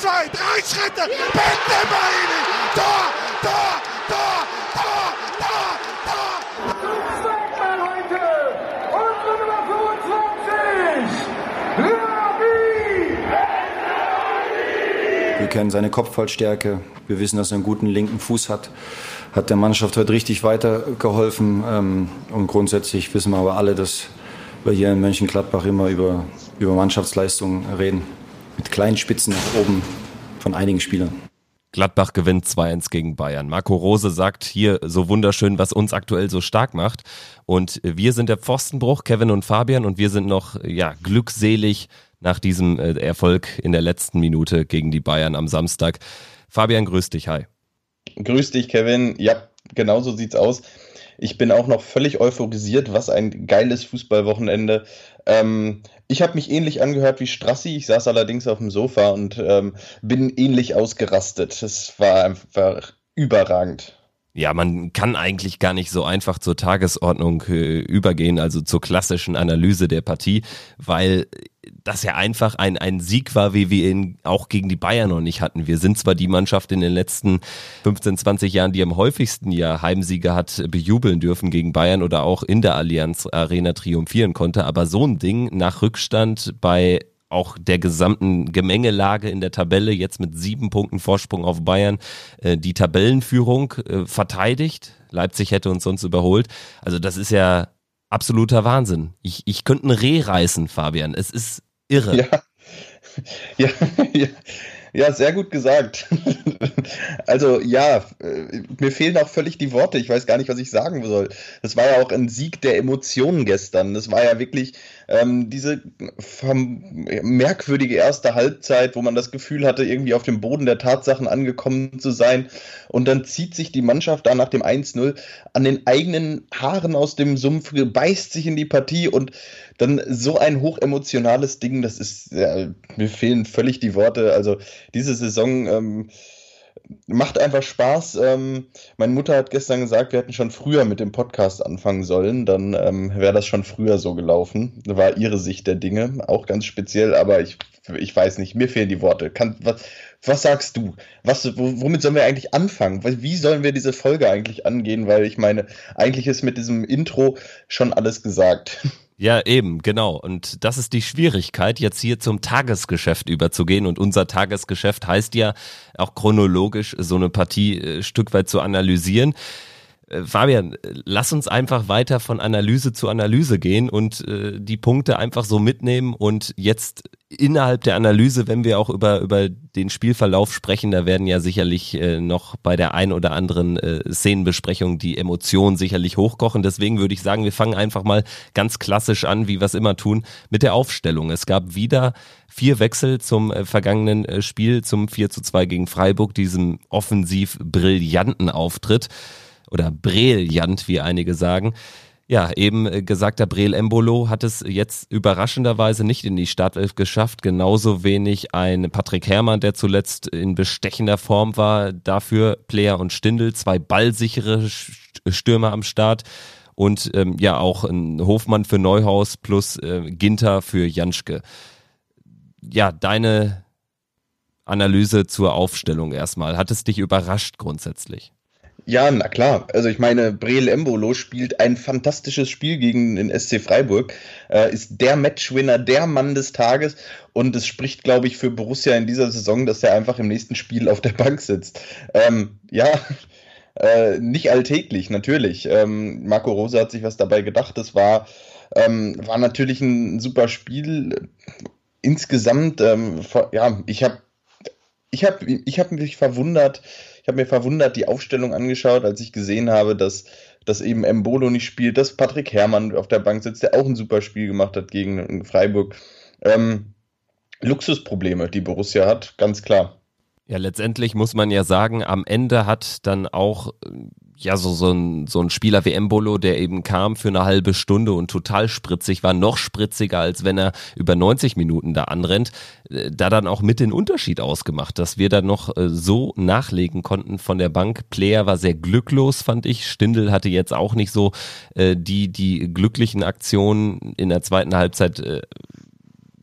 zwei, drei Schritte. Bitte Marini. Tor, Tor, Tor, Tor, Tor, Tor. Zum zweiten heute. Unsere Nummer 25. Labi. Wir kennen seine Kopfballstärke. Wir wissen, dass er einen guten linken Fuß hat. Hat der Mannschaft heute richtig weitergeholfen. Ähm, und grundsätzlich wissen wir aber alle, dass wir hier in Mönchengladbach immer über, über Mannschaftsleistungen reden. Mit kleinen Spitzen nach oben von einigen Spielern. Gladbach gewinnt 2-1 gegen Bayern. Marco Rose sagt hier so wunderschön, was uns aktuell so stark macht. Und wir sind der Pfostenbruch, Kevin und Fabian, und wir sind noch ja, glückselig nach diesem äh, Erfolg in der letzten Minute gegen die Bayern am Samstag. Fabian, grüß dich, hi. Grüß dich, Kevin. Ja, genau so sieht's aus. Ich bin auch noch völlig euphorisiert. Was ein geiles Fußballwochenende. Ähm, ich habe mich ähnlich angehört wie Strassi. Ich saß allerdings auf dem Sofa und ähm, bin ähnlich ausgerastet. Es war einfach überragend. Ja, man kann eigentlich gar nicht so einfach zur Tagesordnung äh, übergehen, also zur klassischen Analyse der Partie, weil das ja einfach ein, ein Sieg war, wie wir ihn auch gegen die Bayern noch nicht hatten. Wir sind zwar die Mannschaft in den letzten 15, 20 Jahren, die am häufigsten ja Heimsiege hat bejubeln dürfen gegen Bayern oder auch in der Allianz Arena triumphieren konnte, aber so ein Ding nach Rückstand bei auch der gesamten Gemengelage in der Tabelle, jetzt mit sieben Punkten Vorsprung auf Bayern, äh, die Tabellenführung äh, verteidigt. Leipzig hätte uns sonst überholt. Also das ist ja absoluter Wahnsinn. Ich, ich könnte ein Reh reißen, Fabian. Es ist irre. Ja, ja, ja. Ja, sehr gut gesagt. also ja, äh, mir fehlen auch völlig die Worte. Ich weiß gar nicht, was ich sagen soll. Das war ja auch ein Sieg der Emotionen gestern. Das war ja wirklich ähm, diese merkwürdige erste Halbzeit, wo man das Gefühl hatte, irgendwie auf dem Boden der Tatsachen angekommen zu sein. Und dann zieht sich die Mannschaft da nach dem 1-0 an den eigenen Haaren aus dem Sumpf, beißt sich in die Partie und dann so ein hochemotionales Ding, das ist, ja, mir fehlen völlig die Worte. Also diese Saison ähm, macht einfach Spaß. Ähm, meine Mutter hat gestern gesagt, wir hätten schon früher mit dem Podcast anfangen sollen. Dann ähm, wäre das schon früher so gelaufen. War ihre Sicht der Dinge, auch ganz speziell, aber ich, ich weiß nicht, mir fehlen die Worte. Kann, was, was sagst du? Was, womit sollen wir eigentlich anfangen? Wie sollen wir diese Folge eigentlich angehen? Weil ich meine, eigentlich ist mit diesem Intro schon alles gesagt. Ja, eben, genau. Und das ist die Schwierigkeit, jetzt hier zum Tagesgeschäft überzugehen. Und unser Tagesgeschäft heißt ja auch chronologisch so eine Partie äh, Stück weit zu analysieren. Äh, Fabian, lass uns einfach weiter von Analyse zu Analyse gehen und äh, die Punkte einfach so mitnehmen und jetzt innerhalb der Analyse, wenn wir auch über, über den Spielverlauf sprechen, da werden ja sicherlich äh, noch bei der ein oder anderen äh, Szenenbesprechung die Emotionen sicherlich hochkochen. Deswegen würde ich sagen, wir fangen einfach mal ganz klassisch an, wie wir es immer tun, mit der Aufstellung. Es gab wieder vier Wechsel zum äh, vergangenen äh, Spiel, zum 4 zu 2 gegen Freiburg, diesem offensiv brillanten Auftritt oder brillant, wie einige sagen. Ja, eben äh, gesagter Breel Embolo hat es jetzt überraschenderweise nicht in die Startelf geschafft. Genauso wenig ein Patrick Herrmann, der zuletzt in bestechender Form war. Dafür Player und Stindel, zwei ballsichere Stürmer am Start. Und ähm, ja, auch ein Hofmann für Neuhaus plus äh, Ginter für Janschke. Ja, deine Analyse zur Aufstellung erstmal. Hat es dich überrascht grundsätzlich? Ja, na klar. Also ich meine, Breel Embolo spielt ein fantastisches Spiel gegen den SC Freiburg, äh, ist der Matchwinner, der Mann des Tages und es spricht, glaube ich, für Borussia in dieser Saison, dass er einfach im nächsten Spiel auf der Bank sitzt. Ähm, ja, äh, nicht alltäglich, natürlich. Ähm, Marco Rose hat sich was dabei gedacht. Das war, ähm, war natürlich ein super Spiel. Insgesamt, ähm, ja, ich habe ich hab, ich hab mich verwundert, habe mir verwundert die Aufstellung angeschaut, als ich gesehen habe, dass, dass eben Mbolo nicht spielt, dass Patrick Herrmann auf der Bank sitzt, der auch ein super Spiel gemacht hat gegen Freiburg. Ähm, Luxusprobleme, die Borussia hat, ganz klar. Ja, letztendlich muss man ja sagen, am Ende hat dann auch ja, so, so, ein, so ein Spieler wie Embolo, der eben kam für eine halbe Stunde und total spritzig war, noch spritziger, als wenn er über 90 Minuten da anrennt, äh, da dann auch mit den Unterschied ausgemacht, dass wir dann noch äh, so nachlegen konnten von der Bank. Player war sehr glücklos, fand ich. Stindel hatte jetzt auch nicht so äh, die, die glücklichen Aktionen in der zweiten Halbzeit. Äh,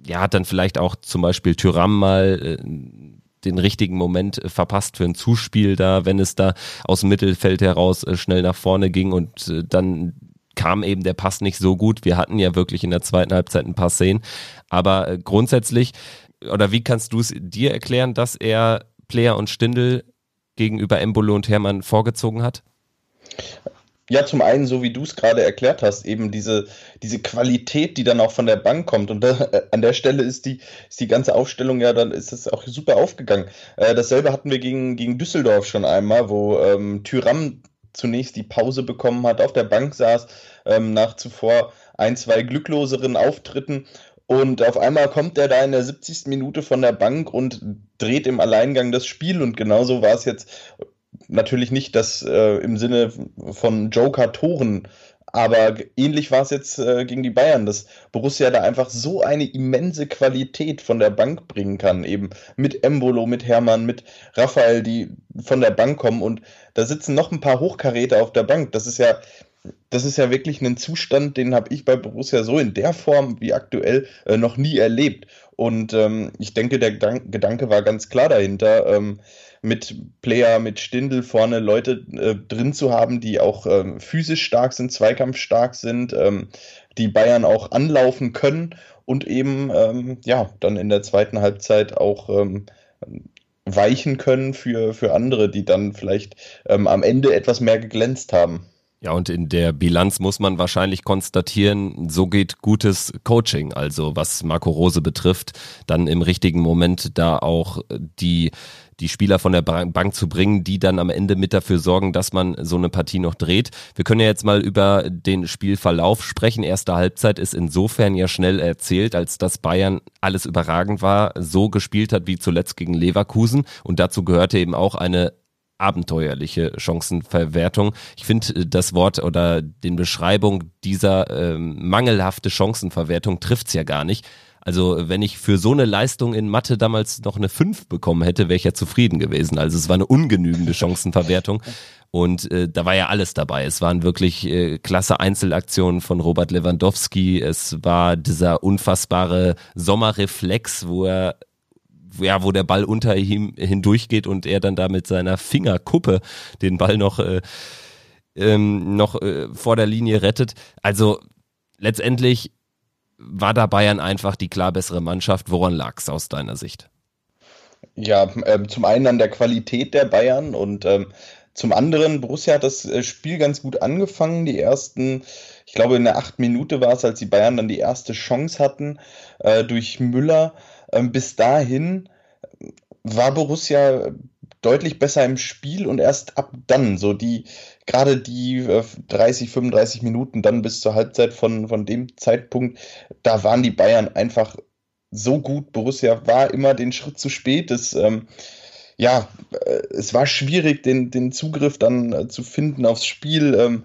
ja, hat dann vielleicht auch zum Beispiel Tyram mal äh, den richtigen Moment äh, verpasst für ein Zuspiel da, wenn es da aus dem Mittelfeld heraus äh, schnell nach vorne ging und äh, dann kam eben der Pass nicht so gut. Wir hatten ja wirklich in der zweiten Halbzeit ein paar Szenen, aber grundsätzlich, oder wie kannst du es dir erklären, dass er Player und Stindel gegenüber Embolo und Hermann vorgezogen hat? Ja, zum einen, so wie du es gerade erklärt hast, eben diese, diese Qualität, die dann auch von der Bank kommt. Und da, äh, an der Stelle ist die, ist die ganze Aufstellung ja, dann ist es auch super aufgegangen. Äh, dasselbe hatten wir gegen, gegen Düsseldorf schon einmal, wo ähm, Tyram zunächst die Pause bekommen hat, auf der Bank saß, ähm, nach zuvor ein, zwei glückloseren Auftritten. Und auf einmal kommt er da in der 70. Minute von der Bank und dreht im Alleingang das Spiel. Und genauso war es jetzt natürlich nicht das äh, im Sinne von Joker-Toren, aber ähnlich war es jetzt äh, gegen die Bayern, dass Borussia da einfach so eine immense Qualität von der Bank bringen kann, eben mit Embolo, mit Hermann, mit Raphael, die von der Bank kommen und da sitzen noch ein paar Hochkaräter auf der Bank. Das ist ja, das ist ja wirklich ein Zustand, den habe ich bei Borussia so in der Form wie aktuell äh, noch nie erlebt. Und ähm, ich denke, der Gedanke war ganz klar dahinter. Ähm, mit Player, mit Stindel vorne Leute äh, drin zu haben, die auch ähm, physisch stark sind, zweikampfstark sind, ähm, die Bayern auch anlaufen können und eben ähm, ja dann in der zweiten Halbzeit auch ähm, weichen können für, für andere, die dann vielleicht am Ende etwas mehr geglänzt haben. Ja, und in der Bilanz muss man wahrscheinlich konstatieren, so geht gutes Coaching. Also was Marco Rose betrifft, dann im richtigen Moment da auch die die Spieler von der Bank zu bringen, die dann am Ende mit dafür sorgen, dass man so eine Partie noch dreht. Wir können ja jetzt mal über den Spielverlauf sprechen. Erste Halbzeit ist insofern ja schnell erzählt, als dass Bayern alles überragend war, so gespielt hat wie zuletzt gegen Leverkusen. Und dazu gehörte eben auch eine abenteuerliche Chancenverwertung. Ich finde das Wort oder den Beschreibung dieser ähm, mangelhafte Chancenverwertung trifft's ja gar nicht. Also wenn ich für so eine Leistung in Mathe damals noch eine 5 bekommen hätte, wäre ich ja zufrieden gewesen. Also es war eine ungenügende Chancenverwertung. Und äh, da war ja alles dabei. Es waren wirklich äh, klasse Einzelaktionen von Robert Lewandowski. Es war dieser unfassbare Sommerreflex, wo er ja, wo der Ball unter ihm hindurchgeht und er dann da mit seiner Fingerkuppe den Ball noch, äh, ähm, noch äh, vor der Linie rettet. Also letztendlich war da Bayern einfach die klar bessere Mannschaft? Woran lag es aus deiner Sicht? Ja, ähm, zum einen an der Qualität der Bayern und ähm, zum anderen, Borussia hat das äh, Spiel ganz gut angefangen. Die ersten, ich glaube, in der acht Minute war es, als die Bayern dann die erste Chance hatten äh, durch Müller. Ähm, bis dahin war Borussia deutlich besser im Spiel und erst ab dann, so die, gerade die äh, 30, 35 Minuten dann bis zur Halbzeit von, von dem Zeitpunkt, da waren die Bayern einfach so gut. Borussia war immer den Schritt zu spät. Das, ähm, ja, äh, es war schwierig, den, den Zugriff dann äh, zu finden aufs Spiel. Ähm,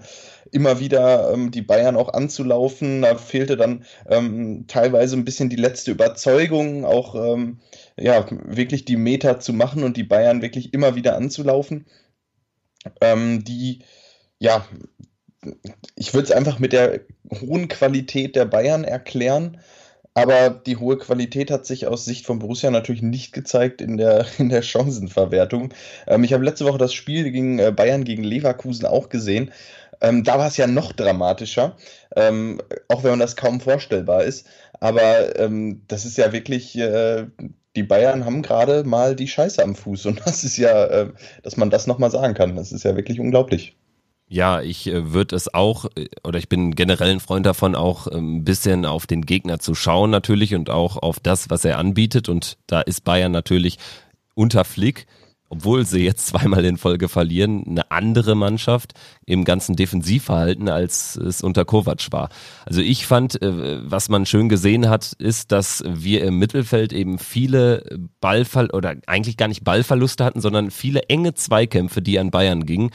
immer wieder ähm, die Bayern auch anzulaufen. Da fehlte dann ähm, teilweise ein bisschen die letzte Überzeugung, auch ähm, ja, wirklich die Meter zu machen und die Bayern wirklich immer wieder anzulaufen. Ähm, die, ja, ich würde es einfach mit der hohen Qualität der Bayern erklären. Aber die hohe Qualität hat sich aus Sicht von Borussia natürlich nicht gezeigt in der, in der Chancenverwertung. Ähm, ich habe letzte Woche das Spiel gegen äh, Bayern gegen Leverkusen auch gesehen. Ähm, da war es ja noch dramatischer, ähm, auch wenn man das kaum vorstellbar ist. Aber ähm, das ist ja wirklich, äh, die Bayern haben gerade mal die Scheiße am Fuß. Und das ist ja, äh, dass man das nochmal sagen kann, das ist ja wirklich unglaublich. Ja, ich äh, würde es auch, äh, oder ich bin generell ein Freund davon, auch ähm, ein bisschen auf den Gegner zu schauen natürlich und auch auf das, was er anbietet. Und da ist Bayern natürlich unter Flick obwohl sie jetzt zweimal in Folge verlieren, eine andere Mannschaft im ganzen Defensivverhalten, als es unter Kovac war. Also ich fand, äh, was man schön gesehen hat, ist, dass wir im Mittelfeld eben viele Ballfall oder eigentlich gar nicht Ballverluste hatten, sondern viele enge Zweikämpfe, die an Bayern gingen.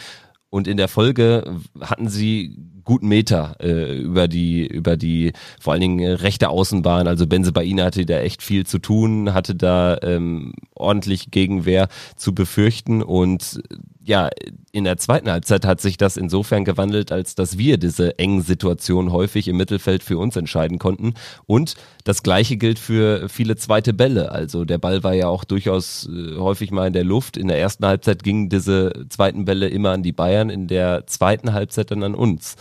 Und in der Folge hatten sie guten Meter äh, über die über die vor allen Dingen rechte Außenbahn. Also Benze Baina hatte da echt viel zu tun, hatte da ähm, ordentlich Gegenwehr zu befürchten und ja, in der zweiten Halbzeit hat sich das insofern gewandelt, als dass wir diese engen Situationen häufig im Mittelfeld für uns entscheiden konnten. Und das Gleiche gilt für viele zweite Bälle. Also der Ball war ja auch durchaus äh, häufig mal in der Luft. In der ersten Halbzeit gingen diese zweiten Bälle immer an die Bayern, in der zweiten Halbzeit dann an uns.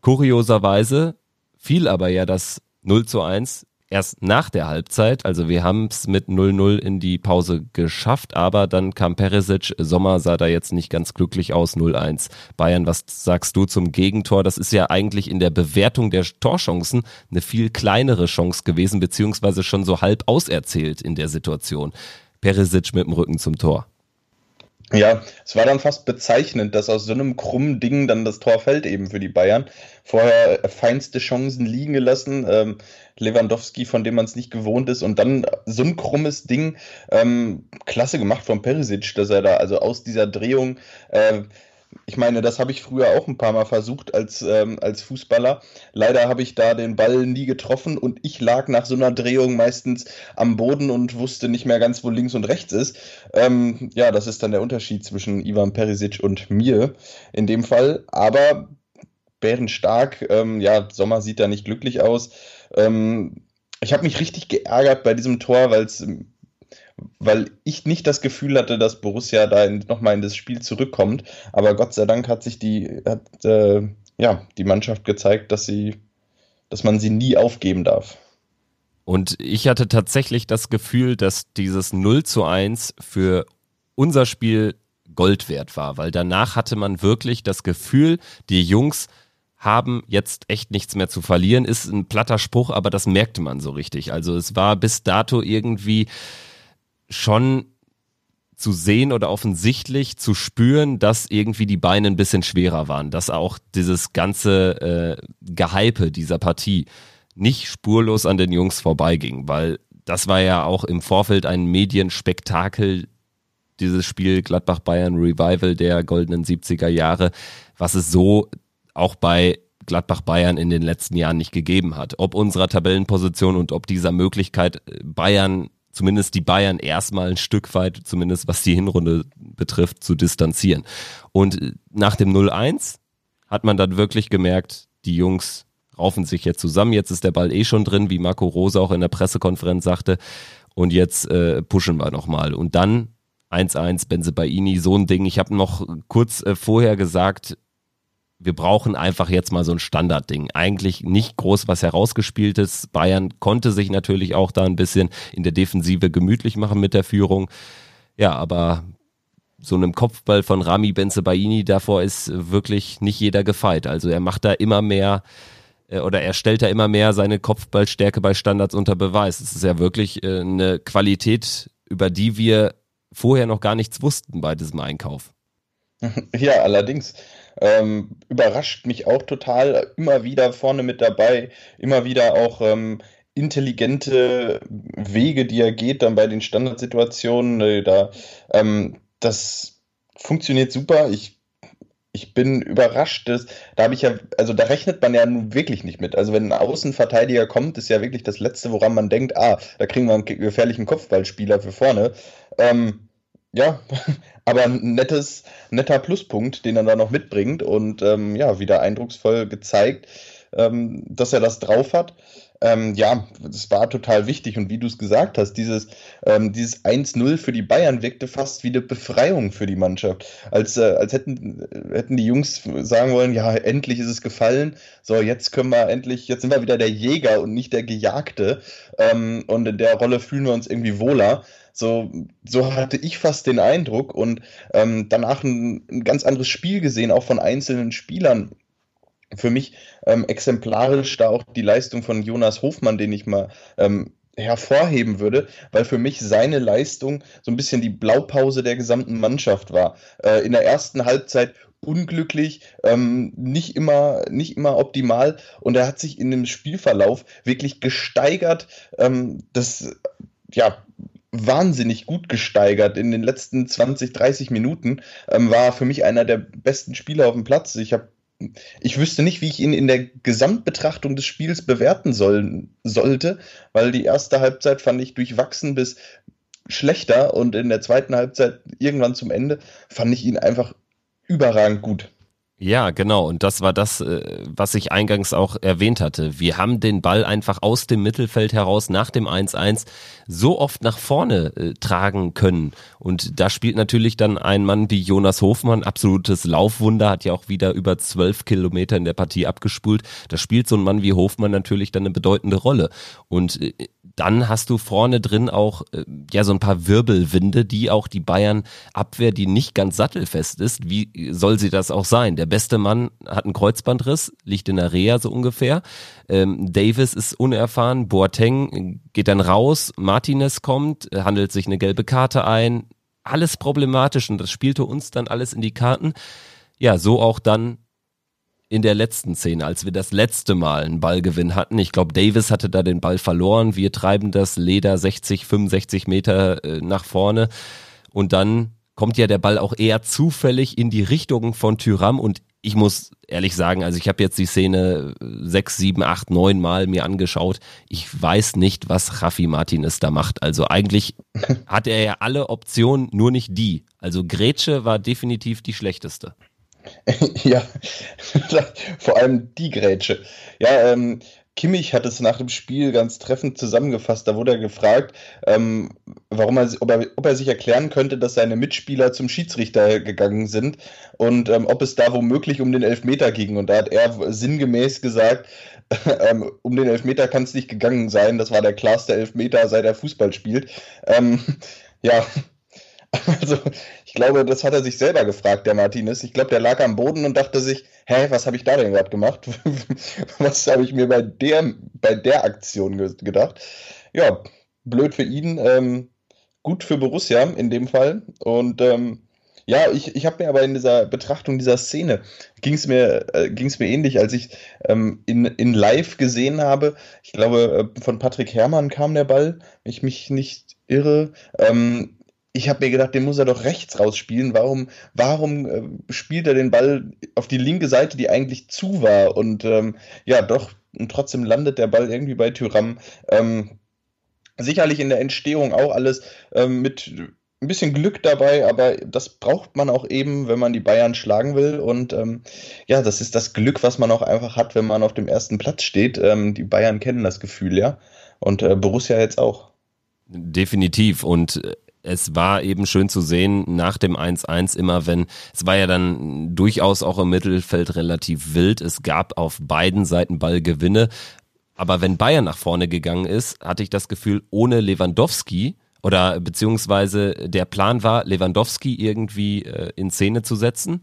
Kurioserweise fiel aber ja das 0 zu 1 erst nach der Halbzeit. Also wir haben es mit 0-0 in die Pause geschafft, aber dann kam Peresic. Sommer sah da jetzt nicht ganz glücklich aus, 0-1. Bayern, was sagst du zum Gegentor? Das ist ja eigentlich in der Bewertung der Torchancen eine viel kleinere Chance gewesen, beziehungsweise schon so halb auserzählt in der Situation. Peresic mit dem Rücken zum Tor. Ja, es war dann fast bezeichnend, dass aus so einem krummen Ding dann das Tor fällt eben für die Bayern. Vorher feinste Chancen liegen gelassen. Ähm, Lewandowski, von dem man es nicht gewohnt ist, und dann so ein krummes Ding. Ähm, klasse gemacht von Perisic, dass er da also aus dieser Drehung äh, ich meine, das habe ich früher auch ein paar Mal versucht als, ähm, als Fußballer. Leider habe ich da den Ball nie getroffen und ich lag nach so einer Drehung meistens am Boden und wusste nicht mehr ganz, wo links und rechts ist. Ähm, ja, das ist dann der Unterschied zwischen Ivan Perisic und mir in dem Fall. Aber bärenstark, ähm, ja, Sommer sieht da nicht glücklich aus. Ähm, ich habe mich richtig geärgert bei diesem Tor, weil es weil ich nicht das Gefühl hatte, dass Borussia da nochmal in das Spiel zurückkommt. Aber Gott sei Dank hat sich die, hat, äh, ja, die Mannschaft gezeigt, dass sie, dass man sie nie aufgeben darf. Und ich hatte tatsächlich das Gefühl, dass dieses 0 zu 1 für unser Spiel Gold wert war, weil danach hatte man wirklich das Gefühl, die Jungs haben jetzt echt nichts mehr zu verlieren. Ist ein platter Spruch, aber das merkte man so richtig. Also es war bis dato irgendwie schon zu sehen oder offensichtlich zu spüren, dass irgendwie die Beine ein bisschen schwerer waren, dass auch dieses ganze äh, Gehype dieser Partie nicht spurlos an den Jungs vorbeiging, weil das war ja auch im Vorfeld ein Medienspektakel, dieses Spiel Gladbach-Bayern Revival der goldenen 70er Jahre, was es so auch bei Gladbach-Bayern in den letzten Jahren nicht gegeben hat. Ob unserer Tabellenposition und ob dieser Möglichkeit, Bayern zumindest die Bayern erstmal ein Stück weit, zumindest was die Hinrunde betrifft, zu distanzieren. Und äh, nach dem 0-1 hat man dann wirklich gemerkt, die Jungs raufen sich jetzt zusammen. Jetzt ist der Ball eh schon drin, wie Marco Rose auch in der Pressekonferenz sagte. Und jetzt äh, pushen wir nochmal. Und dann 1-1 Benze Baini, so ein Ding. Ich habe noch kurz äh, vorher gesagt, wir brauchen einfach jetzt mal so ein Standardding. Eigentlich nicht groß was herausgespieltes. Bayern konnte sich natürlich auch da ein bisschen in der Defensive gemütlich machen mit der Führung. Ja, aber so einem Kopfball von Rami Benzebaini davor ist wirklich nicht jeder gefeit. Also er macht da immer mehr äh, oder er stellt da immer mehr seine Kopfballstärke bei Standards unter Beweis. Es ist ja wirklich äh, eine Qualität, über die wir vorher noch gar nichts wussten bei diesem Einkauf. Ja, allerdings. Ähm, überrascht mich auch total, immer wieder vorne mit dabei, immer wieder auch ähm, intelligente Wege, die er geht, dann bei den Standardsituationen. Äh, da, ähm, das funktioniert super. Ich ich bin überrascht, dass, da habe ich ja, also da rechnet man ja nun wirklich nicht mit. Also wenn ein Außenverteidiger kommt, ist ja wirklich das Letzte, woran man denkt, ah, da kriegen wir einen gefährlichen Kopfballspieler für vorne. Ähm, ja, aber ein nettes, netter Pluspunkt, den er da noch mitbringt und ähm, ja, wieder eindrucksvoll gezeigt, ähm, dass er das drauf hat. Ähm, ja, das war total wichtig und wie du es gesagt hast, dieses, ähm, dieses 1-0 für die Bayern wirkte fast wie eine Befreiung für die Mannschaft. Als, äh, als hätten, hätten die Jungs sagen wollen, ja, endlich ist es gefallen, so jetzt können wir endlich, jetzt sind wir wieder der Jäger und nicht der Gejagte ähm, und in der Rolle fühlen wir uns irgendwie wohler. So, so hatte ich fast den Eindruck und ähm, danach ein, ein ganz anderes Spiel gesehen, auch von einzelnen Spielern für mich ähm, exemplarisch da auch die Leistung von Jonas Hofmann, den ich mal ähm, hervorheben würde, weil für mich seine Leistung so ein bisschen die Blaupause der gesamten Mannschaft war. Äh, in der ersten Halbzeit unglücklich, ähm, nicht immer nicht immer optimal und er hat sich in dem Spielverlauf wirklich gesteigert. Ähm, das ja wahnsinnig gut gesteigert. In den letzten 20, 30 Minuten ähm, war für mich einer der besten Spieler auf dem Platz. Ich habe ich wüsste nicht, wie ich ihn in der Gesamtbetrachtung des Spiels bewerten soll, sollte, weil die erste Halbzeit fand ich durchwachsen bis schlechter und in der zweiten Halbzeit irgendwann zum Ende fand ich ihn einfach überragend gut. Ja, genau. Und das war das, äh, was ich eingangs auch erwähnt hatte. Wir haben den Ball einfach aus dem Mittelfeld heraus nach dem 1-1 so oft nach vorne äh, tragen können. Und da spielt natürlich dann ein Mann wie Jonas Hofmann, absolutes Laufwunder, hat ja auch wieder über zwölf Kilometer in der Partie abgespult. Da spielt so ein Mann wie Hofmann natürlich dann eine bedeutende Rolle. Und äh, dann hast du vorne drin auch äh, ja so ein paar Wirbelwinde, die auch die Bayern Abwehr, die nicht ganz sattelfest ist. Wie soll sie das auch sein? Der beste Mann hat einen Kreuzbandriss, liegt in der Reha so ungefähr. Ähm, Davis ist unerfahren, Boateng geht dann raus, Martinez kommt, handelt sich eine gelbe Karte ein. Alles problematisch und das spielte uns dann alles in die Karten. Ja, so auch dann in der letzten Szene, als wir das letzte Mal einen Ballgewinn hatten. Ich glaube, Davis hatte da den Ball verloren. Wir treiben das Leder 60, 65 Meter äh, nach vorne. Und dann kommt ja der Ball auch eher zufällig in die Richtung von Tyram und ich muss ehrlich sagen, also ich habe jetzt die Szene sechs, sieben, acht, neun Mal mir angeschaut. Ich weiß nicht, was Rafi Martinez da macht. Also eigentlich hat er ja alle Optionen, nur nicht die. Also Grätsche war definitiv die schlechteste. ja, vor allem die Grätsche. Ja, ähm, Kimmich hat es nach dem Spiel ganz treffend zusammengefasst. Da wurde er gefragt, ähm, warum er, ob, er, ob er sich erklären könnte, dass seine Mitspieler zum Schiedsrichter gegangen sind und ähm, ob es da womöglich um den Elfmeter ging. Und da hat er sinngemäß gesagt, ähm, um den Elfmeter kann es nicht gegangen sein. Das war der klarste Elfmeter, seit er Fußball spielt. Ähm, ja, Also, ich glaube, das hat er sich selber gefragt, der Martinez. Ich glaube, der lag am Boden und dachte sich, hä, was habe ich da denn gerade gemacht? was habe ich mir bei der, bei der Aktion gedacht? Ja, blöd für ihn, ähm, gut für Borussia in dem Fall. Und ähm, ja, ich, ich habe mir aber in dieser Betrachtung dieser Szene, ging es mir, äh, mir ähnlich, als ich ähm, in, in Live gesehen habe, ich glaube, äh, von Patrick Herrmann kam der Ball, wenn ich mich nicht irre. Ähm, ich habe mir gedacht, den muss er doch rechts rausspielen. Warum, warum äh, spielt er den Ball auf die linke Seite, die eigentlich zu war? Und ähm, ja, doch, und trotzdem landet der Ball irgendwie bei Tyram. Ähm, sicherlich in der Entstehung auch alles ähm, mit ein bisschen Glück dabei, aber das braucht man auch eben, wenn man die Bayern schlagen will. Und ähm, ja, das ist das Glück, was man auch einfach hat, wenn man auf dem ersten Platz steht. Ähm, die Bayern kennen das Gefühl, ja. Und äh, Borussia jetzt auch. Definitiv. Und äh, es war eben schön zu sehen nach dem 1-1 immer, wenn, es war ja dann durchaus auch im Mittelfeld relativ wild. Es gab auf beiden Seiten Ballgewinne. Aber wenn Bayern nach vorne gegangen ist, hatte ich das Gefühl, ohne Lewandowski oder beziehungsweise der Plan war, Lewandowski irgendwie äh, in Szene zu setzen.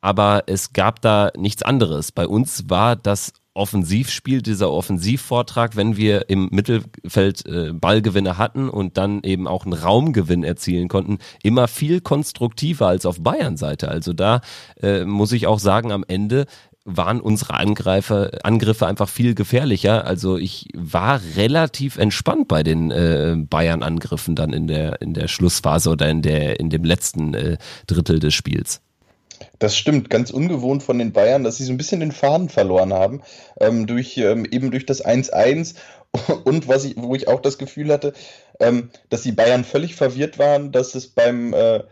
Aber es gab da nichts anderes. Bei uns war das Offensivspiel, dieser Offensivvortrag, wenn wir im Mittelfeld äh, Ballgewinne hatten und dann eben auch einen Raumgewinn erzielen konnten, immer viel konstruktiver als auf Bayern-Seite. Also da äh, muss ich auch sagen, am Ende waren unsere Angreifer, Angriffe einfach viel gefährlicher. Also ich war relativ entspannt bei den äh, Bayern-Angriffen dann in der, in der Schlussphase oder in, der, in dem letzten äh, Drittel des Spiels. Das stimmt, ganz ungewohnt von den Bayern, dass sie so ein bisschen den Faden verloren haben, ähm, durch, ähm, eben durch das 1-1 und was ich, wo ich auch das Gefühl hatte, ähm, dass die Bayern völlig verwirrt waren, dass es beim, äh,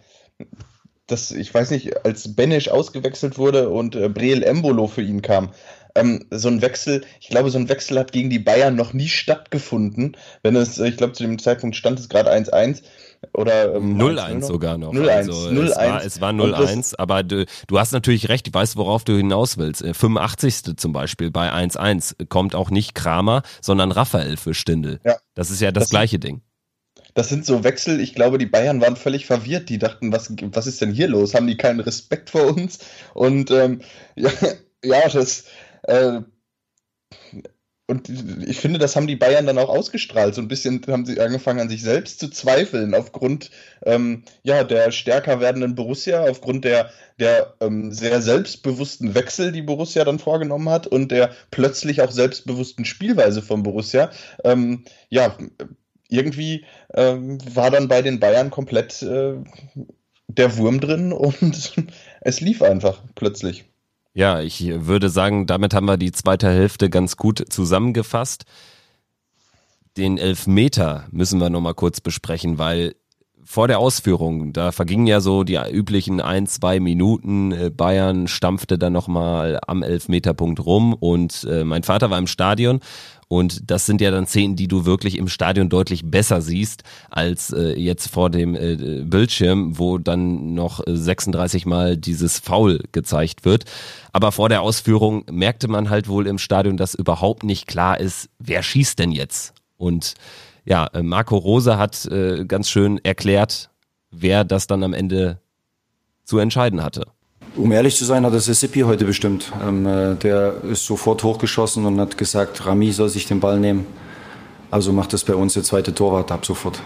dass, ich weiß nicht, als Benesch ausgewechselt wurde und äh, Breel Embolo für ihn kam, ähm, so ein Wechsel, ich glaube, so ein Wechsel hat gegen die Bayern noch nie stattgefunden. Wenn es, ich glaube, zu dem Zeitpunkt stand es gerade 1-1 oder ähm, 0-1 sogar noch. 0-1. Also, 0 es war, es war 0-1, aber du, du hast natürlich recht, ich weiß, worauf du hinaus willst. 85. Äh, zum Beispiel bei 1-1 kommt auch nicht Kramer, sondern Raphael für Stindel. Ja. Das ist ja das, das gleiche Ding. Das sind so Wechsel, ich glaube, die Bayern waren völlig verwirrt. Die dachten, was, was ist denn hier los? Haben die keinen Respekt vor uns? Und ähm, ja, ja, das äh, und ich finde, das haben die Bayern dann auch ausgestrahlt. So ein bisschen haben sie angefangen, an sich selbst zu zweifeln, aufgrund ähm, ja, der stärker werdenden Borussia, aufgrund der, der ähm, sehr selbstbewussten Wechsel, die Borussia dann vorgenommen hat und der plötzlich auch selbstbewussten Spielweise von Borussia. Ähm, ja, irgendwie ähm, war dann bei den Bayern komplett äh, der Wurm drin und es lief einfach plötzlich. Ja, ich würde sagen, damit haben wir die zweite Hälfte ganz gut zusammengefasst. Den Elfmeter müssen wir nochmal kurz besprechen, weil vor der Ausführung, da vergingen ja so die üblichen ein, zwei Minuten. Äh, Bayern stampfte dann nochmal am Elfmeterpunkt rum und äh, mein Vater war im Stadion und das sind ja dann Szenen, die du wirklich im Stadion deutlich besser siehst als äh, jetzt vor dem äh, Bildschirm, wo dann noch 36 Mal dieses Foul gezeigt wird. Aber vor der Ausführung merkte man halt wohl im Stadion, dass überhaupt nicht klar ist, wer schießt denn jetzt? Und ja, äh, Marco Rose hat äh, ganz schön erklärt, wer das dann am Ende zu entscheiden hatte. Um ehrlich zu sein, hat das Sippi heute bestimmt. Ähm, äh, der ist sofort hochgeschossen und hat gesagt, Rami soll sich den Ball nehmen. Also macht das bei uns der zweite Torwart ab sofort.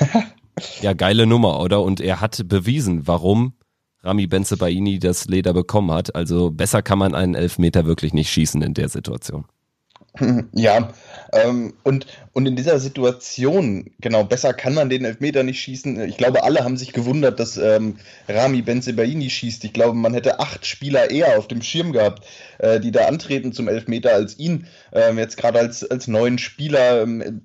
ja, geile Nummer, oder? Und er hat bewiesen, warum Rami Benzebaini das Leder bekommen hat. Also besser kann man einen Elfmeter wirklich nicht schießen in der Situation. Ja, ähm, und, und in dieser Situation, genau, besser kann man den Elfmeter nicht schießen. Ich glaube, alle haben sich gewundert, dass ähm, Rami Benzebaini schießt. Ich glaube, man hätte acht Spieler eher auf dem Schirm gehabt, äh, die da antreten zum Elfmeter als ihn. Ähm, jetzt gerade als, als neuen Spieler ähm,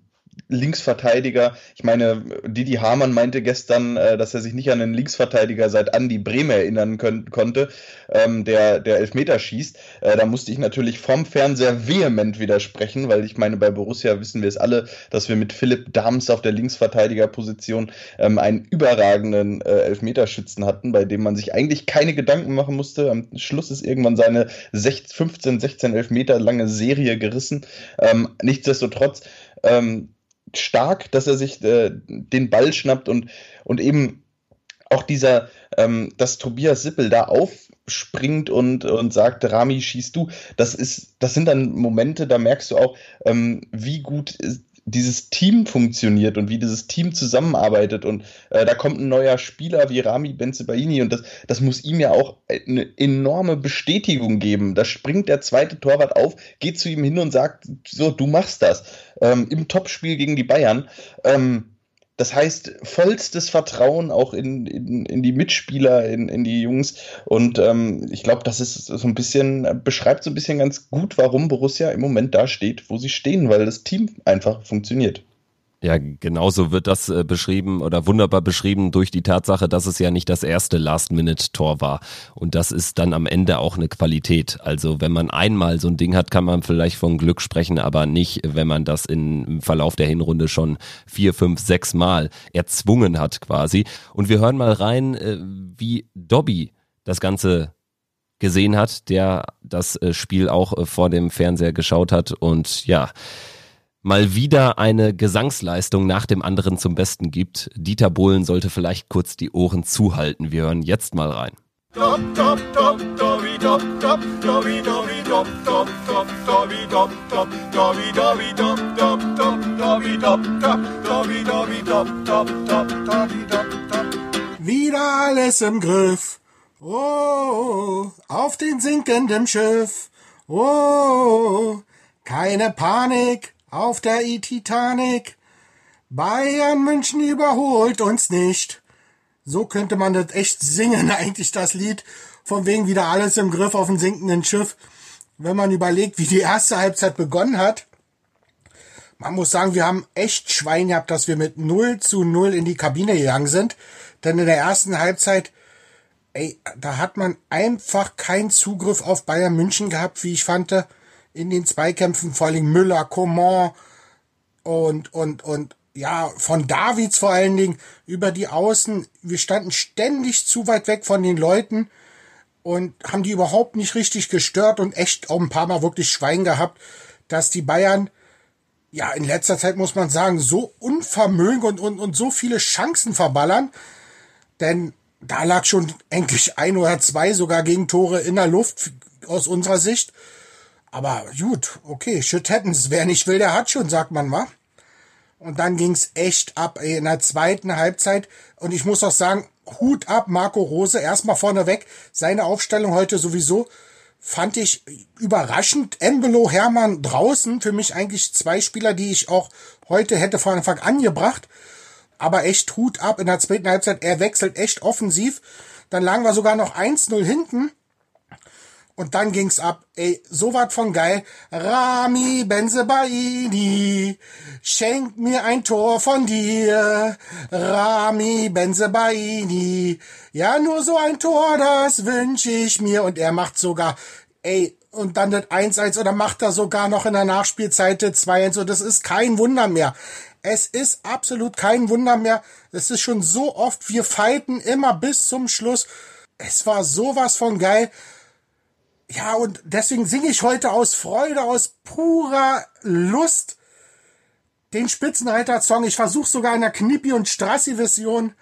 Linksverteidiger. Ich meine, Didi Hamann meinte gestern, äh, dass er sich nicht an einen Linksverteidiger seit Andi Brehme erinnern können, konnte, ähm, der, der Elfmeter schießt. Äh, da musste ich natürlich vom Fernseher vehement widersprechen, weil ich meine, bei Borussia wissen wir es alle, dass wir mit Philipp Dahms auf der Linksverteidigerposition ähm, einen überragenden äh, Elfmeterschützen hatten, bei dem man sich eigentlich keine Gedanken machen musste. Am Schluss ist irgendwann seine 16, 15, 16 Elfmeter lange Serie gerissen. Ähm, nichtsdestotrotz, ähm, stark, dass er sich äh, den Ball schnappt und, und eben auch dieser, ähm, dass Tobias Sippel da aufspringt und, und sagt, Rami, schießt du, das ist, das sind dann Momente, da merkst du auch, ähm, wie gut dieses Team funktioniert und wie dieses Team zusammenarbeitet. Und äh, da kommt ein neuer Spieler wie Rami Benzebaini und das, das muss ihm ja auch eine enorme Bestätigung geben. Da springt der zweite Torwart auf, geht zu ihm hin und sagt, so, du machst das. Ähm, Im Topspiel gegen die Bayern. Ähm, das heißt, vollstes Vertrauen auch in, in, in die Mitspieler, in, in die Jungs. Und ähm, ich glaube, das ist so ein bisschen, beschreibt so ein bisschen ganz gut, warum Borussia im Moment da steht, wo sie stehen, weil das Team einfach funktioniert. Ja, genauso wird das äh, beschrieben oder wunderbar beschrieben durch die Tatsache, dass es ja nicht das erste Last-Minute-Tor war. Und das ist dann am Ende auch eine Qualität. Also wenn man einmal so ein Ding hat, kann man vielleicht von Glück sprechen, aber nicht, wenn man das im Verlauf der Hinrunde schon vier, fünf, sechs Mal erzwungen hat quasi. Und wir hören mal rein, äh, wie Dobby das Ganze gesehen hat, der das äh, Spiel auch vor dem Fernseher geschaut hat und ja, mal wieder eine Gesangsleistung nach dem anderen zum Besten gibt. Dieter Bohlen sollte vielleicht kurz die Ohren zuhalten. Wir hören jetzt mal rein. Wieder alles im Griff. Oh, auf den sinkenden Schiff. Oh, keine Panik auf der Titanic. Bayern München überholt uns nicht. So könnte man das echt singen, eigentlich das Lied. Von wegen wieder alles im Griff auf dem sinkenden Schiff. Wenn man überlegt, wie die erste Halbzeit begonnen hat. Man muss sagen, wir haben echt Schwein gehabt, dass wir mit 0 zu 0 in die Kabine gegangen sind. Denn in der ersten Halbzeit, ey, da hat man einfach keinen Zugriff auf Bayern München gehabt, wie ich fand in den Zweikämpfen, vor allem Müller, Coman und, und, und, ja, von Davids vor allen Dingen über die Außen. Wir standen ständig zu weit weg von den Leuten und haben die überhaupt nicht richtig gestört und echt auch ein paar Mal wirklich Schwein gehabt, dass die Bayern, ja, in letzter Zeit muss man sagen, so unvermögen und, und, und so viele Chancen verballern. Denn da lag schon endlich ein oder zwei sogar gegen Tore in der Luft aus unserer Sicht. Aber gut, okay, shit happens. Wer nicht will, der hat schon, sagt man mal. Und dann ging's echt ab ey, in der zweiten Halbzeit. Und ich muss auch sagen, Hut ab, Marco Rose. Erstmal vorneweg, seine Aufstellung heute sowieso fand ich überraschend. Embelo, Hermann draußen. Für mich eigentlich zwei Spieler, die ich auch heute hätte von Anfang angebracht. Aber echt Hut ab in der zweiten Halbzeit. Er wechselt echt offensiv. Dann lagen wir sogar noch 1-0 hinten. Und dann ging's ab. Ey, so wat von geil. Rami Benzebaini, schenk mir ein Tor von dir. Rami Benzebaini, ja, nur so ein Tor, das wünsch ich mir. Und er macht sogar, ey, und dann das 1-1 oder macht er sogar noch in der Nachspielzeit 2-1. Und das ist kein Wunder mehr. Es ist absolut kein Wunder mehr. Es ist schon so oft, wir fighten immer bis zum Schluss. Es war sowas von geil. Ja, und deswegen singe ich heute aus Freude, aus purer Lust den Spitzenreiter-Song. Ich versuche sogar in der Knippi- und Strassi-Version.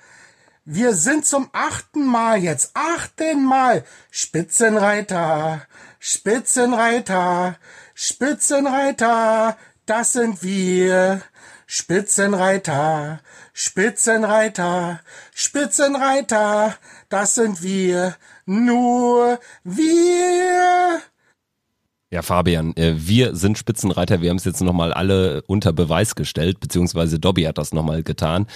Wir sind zum achten Mal jetzt, achten Mal Spitzenreiter, Spitzenreiter, Spitzenreiter, das sind wir. Spitzenreiter, Spitzenreiter, Spitzenreiter, das sind wir, nur wir. Ja, Fabian, äh, wir sind Spitzenreiter. Wir haben es jetzt nochmal alle unter Beweis gestellt, beziehungsweise Dobby hat das nochmal getan.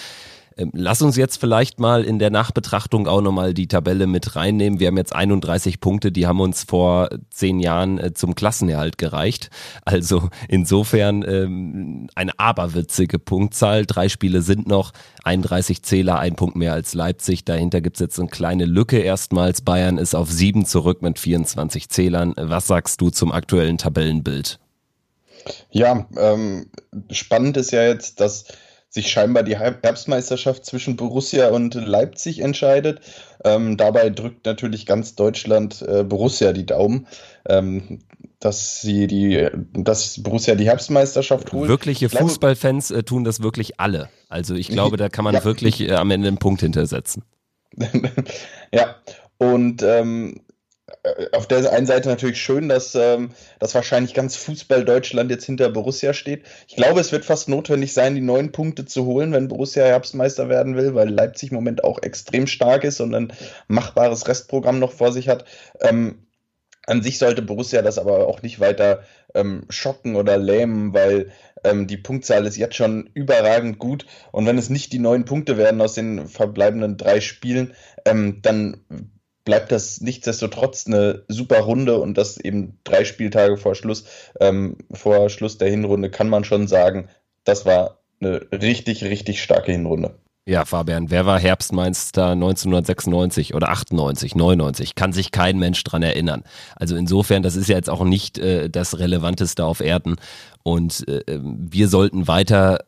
Ähm, lass uns jetzt vielleicht mal in der Nachbetrachtung auch nochmal die Tabelle mit reinnehmen. Wir haben jetzt 31 Punkte, die haben uns vor zehn Jahren äh, zum Klassenerhalt gereicht. Also insofern ähm, eine aberwitzige Punktzahl. Drei Spiele sind noch, 31 Zähler, ein Punkt mehr als Leipzig. Dahinter gibt's jetzt eine kleine Lücke erstmals. Bayern ist auf sieben zurück mit 24 Zählern. Was sagst du zum aktuellen Tabellenbild? Ja, ähm, spannend ist ja jetzt, dass sich scheinbar die Herbstmeisterschaft zwischen Borussia und Leipzig entscheidet. Ähm, dabei drückt natürlich ganz Deutschland äh, Borussia die Daumen, ähm, dass sie die, dass Borussia die Herbstmeisterschaft holt. Wirkliche glaube, Fußballfans äh, tun das wirklich alle. Also ich glaube, da kann man ja. wirklich äh, am Ende einen Punkt hintersetzen. ja, und ähm, auf der einen Seite natürlich schön, dass, ähm, dass wahrscheinlich ganz Fußball Deutschland jetzt hinter Borussia steht. Ich glaube, es wird fast notwendig sein, die neun Punkte zu holen, wenn Borussia Herbstmeister werden will, weil Leipzig im Moment auch extrem stark ist und ein machbares Restprogramm noch vor sich hat. Ähm, an sich sollte Borussia das aber auch nicht weiter ähm, schocken oder lähmen, weil ähm, die Punktzahl ist jetzt schon überragend gut. Und wenn es nicht die neun Punkte werden aus den verbleibenden drei Spielen, ähm, dann bleibt das nichtsdestotrotz eine super Runde und das eben drei Spieltage vor Schluss, ähm, vor Schluss der Hinrunde kann man schon sagen, das war eine richtig, richtig starke Hinrunde. Ja, Fabian, wer war Herbstmeister 1996 oder 98, 99? Kann sich kein Mensch dran erinnern. Also insofern, das ist ja jetzt auch nicht äh, das Relevanteste auf Erden. Und äh, wir sollten weiter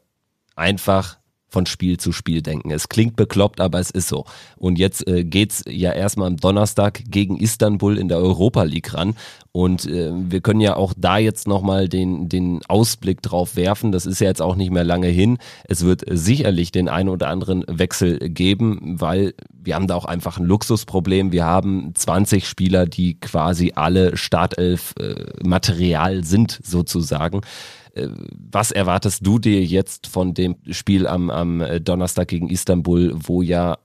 einfach von Spiel zu Spiel denken. Es klingt bekloppt, aber es ist so. Und jetzt äh, geht's ja erstmal am Donnerstag gegen Istanbul in der Europa League ran. Und äh, wir können ja auch da jetzt nochmal den, den Ausblick drauf werfen. Das ist ja jetzt auch nicht mehr lange hin. Es wird sicherlich den einen oder anderen Wechsel geben, weil wir haben da auch einfach ein Luxusproblem. Wir haben 20 Spieler, die quasi alle Startelf äh, sind sozusagen. Äh, was erwartest du dir jetzt von dem Spiel am, am äh, Donnerstag gegen Istanbul, wo ja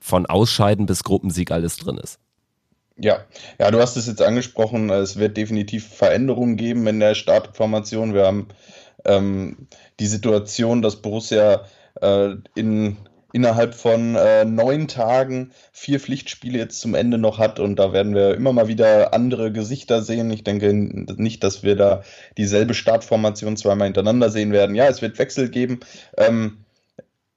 von Ausscheiden bis Gruppensieg alles drin ist? Ja, ja, du hast es jetzt angesprochen. Es wird definitiv Veränderungen geben in der Startformation. Wir haben ähm, die Situation, dass Borussia äh, in innerhalb von äh, neun Tagen vier Pflichtspiele jetzt zum Ende noch hat und da werden wir immer mal wieder andere Gesichter sehen. Ich denke nicht, dass wir da dieselbe Startformation zweimal hintereinander sehen werden. Ja, es wird Wechsel geben. Ähm,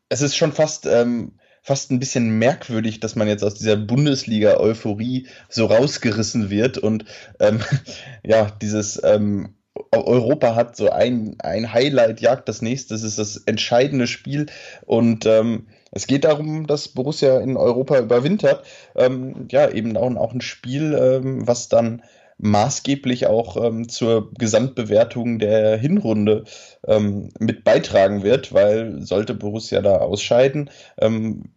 es ist schon fast ähm, fast ein bisschen merkwürdig, dass man jetzt aus dieser Bundesliga-Euphorie so rausgerissen wird und ähm, ja, dieses ähm, Europa hat so ein, ein Highlight, jagt das nächste, das ist das entscheidende Spiel und ähm, es geht darum, dass Borussia in Europa überwintert. Ähm, ja, eben auch, auch ein Spiel, ähm, was dann maßgeblich auch ähm, zur Gesamtbewertung der Hinrunde ähm, mit beitragen wird, weil sollte Borussia da ausscheiden, ähm,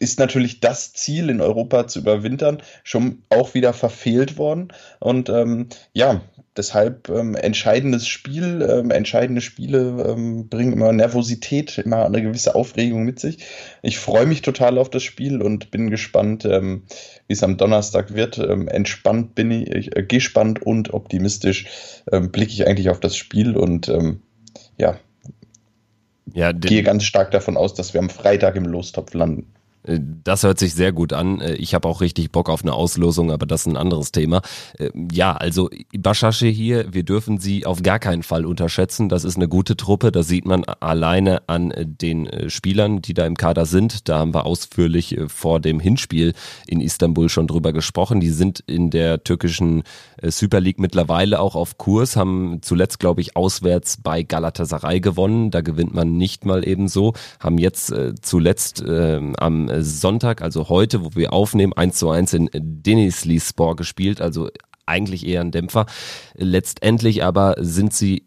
ist natürlich das Ziel in Europa zu überwintern schon auch wieder verfehlt worden. Und ähm, ja, deshalb ähm, entscheidendes Spiel, ähm, entscheidende Spiele ähm, bringen immer Nervosität, immer eine gewisse Aufregung mit sich. Ich freue mich total auf das Spiel und bin gespannt, ähm, wie es am Donnerstag wird. Ähm, entspannt bin ich, äh, gespannt und optimistisch ähm, blicke ich eigentlich auf das Spiel und ähm, ja, ja gehe ganz stark davon aus, dass wir am Freitag im Lostopf landen. Äh, das hört sich sehr gut an. Äh, ich habe auch richtig Bock auf eine Auslosung, aber das ist ein anderes Thema. Äh, ja, also Bashasche hier, wir dürfen sie auf gar keinen Fall unterschätzen. Das ist eine gute Truppe. Das sieht man alleine an den Spielern, die da im Kader sind. Da haben wir ausführlich vor dem Hinspiel in Istanbul schon drüber gesprochen. Die sind in der türkischen Super League mittlerweile auch auf Kurs, haben zuletzt, glaube ich, auswärts bei Galatasaray gewonnen. Da gewinnt man nicht mal ebenso. Haben jetzt zuletzt äh, am Sonntag, also heute, wo wir aufnehmen, 1 zu 1 in Denizlispor gespielt, also eigentlich eher ein Dämpfer. Letztendlich aber sind sie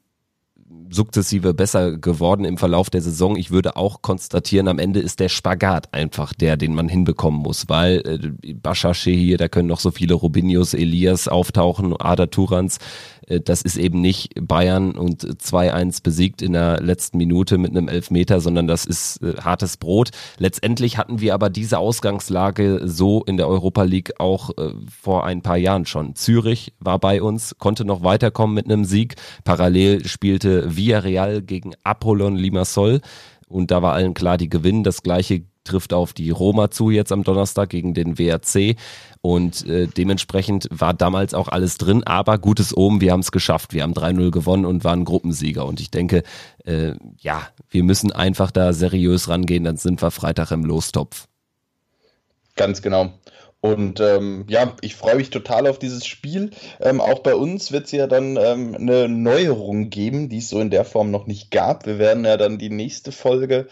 sukzessive besser geworden im Verlauf der Saison. Ich würde auch konstatieren, am Ende ist der Spagat einfach der, den man hinbekommen muss, weil äh, Bashashe hier, da können noch so viele Robinius, Elias auftauchen, Ada Turans, äh, das ist eben nicht Bayern und 2-1 besiegt in der letzten Minute mit einem Elfmeter, sondern das ist äh, hartes Brot. Letztendlich hatten wir aber diese Ausgangslage so in der Europa League auch äh, vor ein paar Jahren schon. Zürich war bei uns, konnte noch weiterkommen mit einem Sieg. Parallel spielte Villarreal gegen Apollon Limassol und da war allen klar, die gewinnen. Das gleiche trifft auf die Roma zu jetzt am Donnerstag gegen den WRC und äh, dementsprechend war damals auch alles drin, aber gutes Omen, wir haben es geschafft, wir haben 3-0 gewonnen und waren Gruppensieger und ich denke, äh, ja, wir müssen einfach da seriös rangehen, dann sind wir Freitag im Lostopf. Ganz genau. Und ähm, ja, ich freue mich total auf dieses Spiel. Ähm, auch bei uns wird es ja dann ähm, eine Neuerung geben, die es so in der Form noch nicht gab. Wir werden ja dann die nächste Folge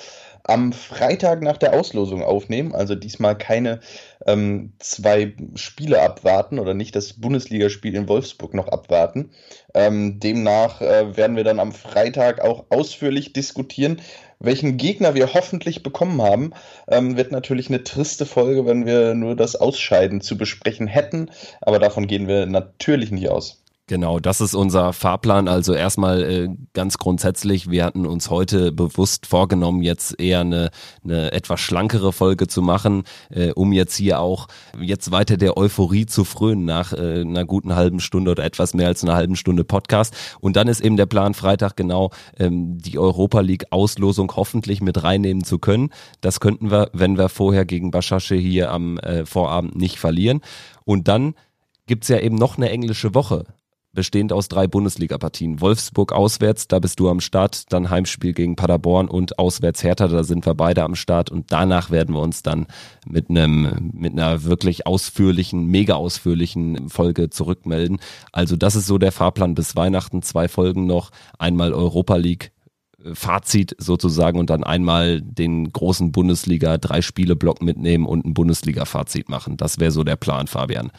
am Freitag nach der Auslosung aufnehmen. Also diesmal keine ähm, zwei Spiele abwarten oder nicht das Bundesligaspiel in Wolfsburg noch abwarten. Ähm, demnach äh, werden wir dann am Freitag auch ausführlich diskutieren, welchen Gegner wir hoffentlich bekommen haben. Ähm, wird natürlich eine triste Folge, wenn wir nur das Ausscheiden zu besprechen hätten, aber davon gehen wir natürlich nicht aus. Genau, das ist unser Fahrplan. Also erstmal äh, ganz grundsätzlich, wir hatten uns heute bewusst vorgenommen, jetzt eher eine, eine etwas schlankere Folge zu machen, äh, um jetzt hier auch jetzt weiter der Euphorie zu frönen nach äh, einer guten halben Stunde oder etwas mehr als einer halben Stunde Podcast. Und dann ist eben der Plan, Freitag genau ähm, die Europa League Auslosung hoffentlich mit reinnehmen zu können. Das könnten wir, wenn wir vorher gegen Bashasche hier am äh, Vorabend nicht verlieren. Und dann gibt's ja eben noch eine englische Woche bestehend aus drei Bundesliga-Partien. Wolfsburg auswärts, da bist du am Start, dann Heimspiel gegen Paderborn und auswärts Hertha, da sind wir beide am Start und danach werden wir uns dann mit einem mit einer wirklich ausführlichen, mega ausführlichen Folge zurückmelden. Also das ist so der Fahrplan bis Weihnachten, zwei Folgen noch, einmal Europa League äh, Fazit sozusagen und dann einmal den großen Bundesliga drei Spiele Block mitnehmen und ein Bundesliga Fazit machen. Das wäre so der Plan, Fabian.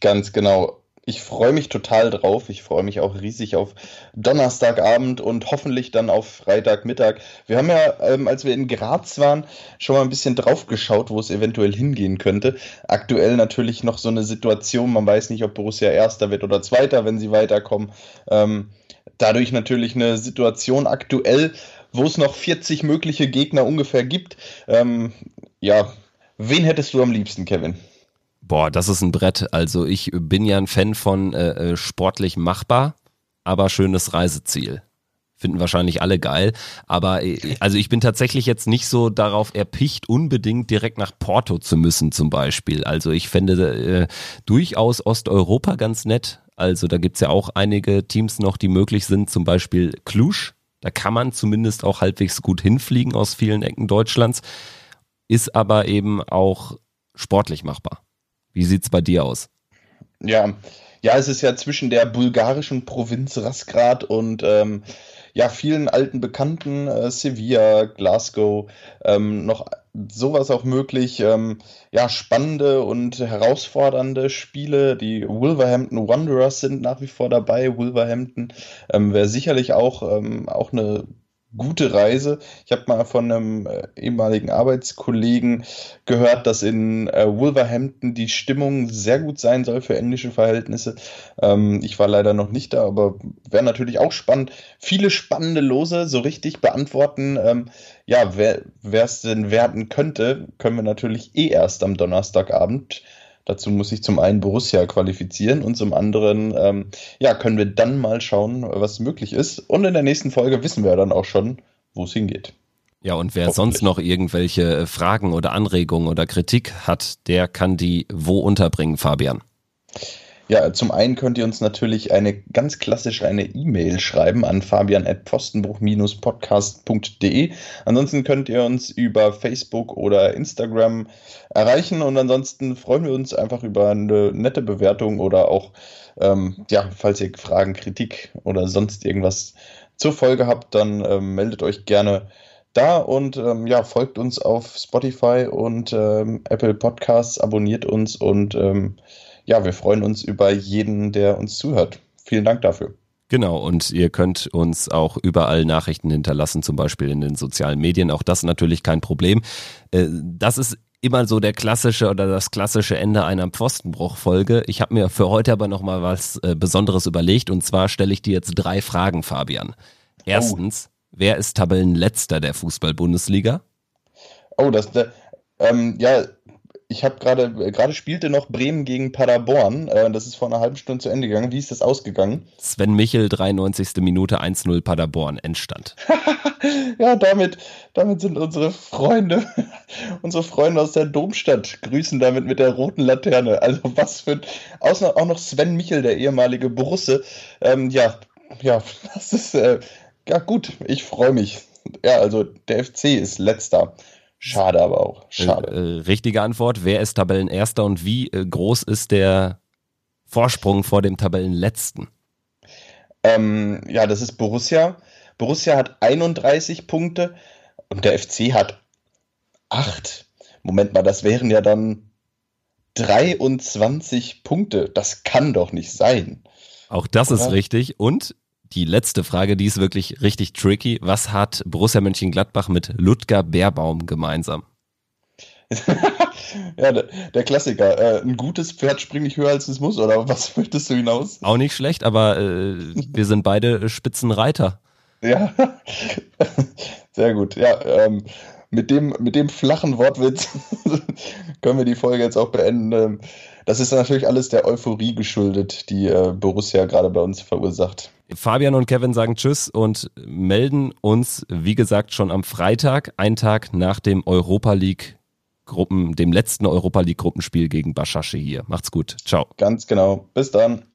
Ganz genau ich freue mich total drauf. Ich freue mich auch riesig auf Donnerstagabend und hoffentlich dann auf Freitagmittag. Wir haben ja, ähm, als wir in Graz waren, schon mal ein bisschen drauf geschaut, wo es eventuell hingehen könnte. Aktuell natürlich noch so eine Situation, man weiß nicht, ob Borussia Erster wird oder Zweiter, wenn sie weiterkommen. Ähm, dadurch natürlich eine Situation aktuell, wo es noch 40 mögliche Gegner ungefähr gibt. Ähm, ja, wen hättest du am liebsten, Kevin? Boah, das ist ein Brett. Also ich bin ja ein Fan von äh, äh, sportlich machbar, aber schönes Reiseziel. Finden wahrscheinlich alle geil. Aber äh, also ich bin tatsächlich jetzt nicht so darauf erpicht, unbedingt direkt nach Porto zu müssen, zum Beispiel. Also ich fände äh, durchaus Osteuropa ganz nett. Also da gibt's ja auch einige Teams noch, die möglich sind, zum Beispiel Cluj. Da kann man zumindest auch halbwegs gut hinfliegen aus vielen Ecken Deutschlands. Ist aber eben auch sportlich machbar. Wie sieht's bei dir aus? Ja, ja, es ist ja zwischen der bulgarischen Provinz Rasgrad und ähm, ja, vielen alten Bekannten, äh, Sevilla, Glasgow, ähm, noch sowas auch möglich. Ähm, ja, spannende und herausfordernde Spiele. Die Wolverhampton Wanderers sind nach wie vor dabei. Wolverhampton ähm, wäre sicherlich auch, ähm, auch eine gute Reise. Ich habe mal von einem äh, ehemaligen Arbeitskollegen gehört, dass in äh, Wolverhampton die Stimmung sehr gut sein soll für englische Verhältnisse. Ähm, ich war leider noch nicht da, aber wäre natürlich auch spannend. Viele spannende Lose so richtig beantworten. Ähm, ja, wer es denn werden könnte, können wir natürlich eh erst am Donnerstagabend. Dazu muss ich zum einen Borussia qualifizieren und zum anderen, ähm, ja, können wir dann mal schauen, was möglich ist. Und in der nächsten Folge wissen wir dann auch schon, wo es hingeht. Ja, und wer sonst noch irgendwelche Fragen oder Anregungen oder Kritik hat, der kann die wo unterbringen, Fabian? Ja, zum einen könnt ihr uns natürlich eine ganz klassisch eine E-Mail schreiben an fabian.postenbruch-podcast.de. Ansonsten könnt ihr uns über Facebook oder Instagram erreichen und ansonsten freuen wir uns einfach über eine nette Bewertung oder auch, ähm, ja, falls ihr Fragen, Kritik oder sonst irgendwas zur Folge habt, dann ähm, meldet euch gerne da und ähm, ja, folgt uns auf Spotify und ähm, Apple Podcasts, abonniert uns und ähm, ja, wir freuen uns über jeden, der uns zuhört. Vielen Dank dafür. Genau, und ihr könnt uns auch überall Nachrichten hinterlassen, zum Beispiel in den sozialen Medien. Auch das natürlich kein Problem. Äh, das ist immer so der klassische oder das klassische Ende einer Pfostenbruchfolge. Ich habe mir für heute aber nochmal was äh, Besonderes überlegt und zwar stelle ich dir jetzt drei Fragen, Fabian. Erstens, oh. wer ist Tabellenletzter der Fußball-Bundesliga? Oh, das, ähm, ja, ich habe gerade, gerade spielte noch Bremen gegen Paderborn. Äh, das ist vor einer halben Stunde zu Ende gegangen. Wie ist das ausgegangen? Sven Michel, 93. Minute 1-0 Paderborn, Endstand. ja, damit, damit sind unsere Freunde, unsere Freunde aus der Domstadt, grüßen damit mit der roten Laterne. Also was für ein, auch noch Sven Michel, der ehemalige Borusse. Ähm, ja, ja, das ist, äh, ja gut, ich freue mich. Ja, also der FC ist letzter. Schade aber auch. Schade. Äh, richtige Antwort. Wer ist Tabellenerster und wie äh, groß ist der Vorsprung vor dem Tabellenletzten? Ähm, ja, das ist Borussia. Borussia hat 31 Punkte und der FC hat 8. Moment mal, das wären ja dann 23 Punkte. Das kann doch nicht sein. Auch das Oder? ist richtig. Und die letzte Frage, die ist wirklich richtig tricky. Was hat Borussia Mönchengladbach mit Ludger Bärbaum gemeinsam? ja, der, der Klassiker. Äh, ein gutes Pferd springt nicht höher als es muss, oder was möchtest du hinaus? Auch nicht schlecht, aber äh, wir sind beide Spitzenreiter. Ja, sehr gut. Ja, ähm, mit, dem, mit dem flachen Wortwitz können wir die Folge jetzt auch beenden. Ähm, das ist natürlich alles der Euphorie geschuldet, die äh, Borussia gerade bei uns verursacht. Fabian und Kevin sagen Tschüss und melden uns, wie gesagt, schon am Freitag, einen Tag nach dem Europa League Gruppen, dem letzten Europa League Gruppenspiel gegen Bashasche hier. Macht's gut. Ciao. Ganz genau. Bis dann.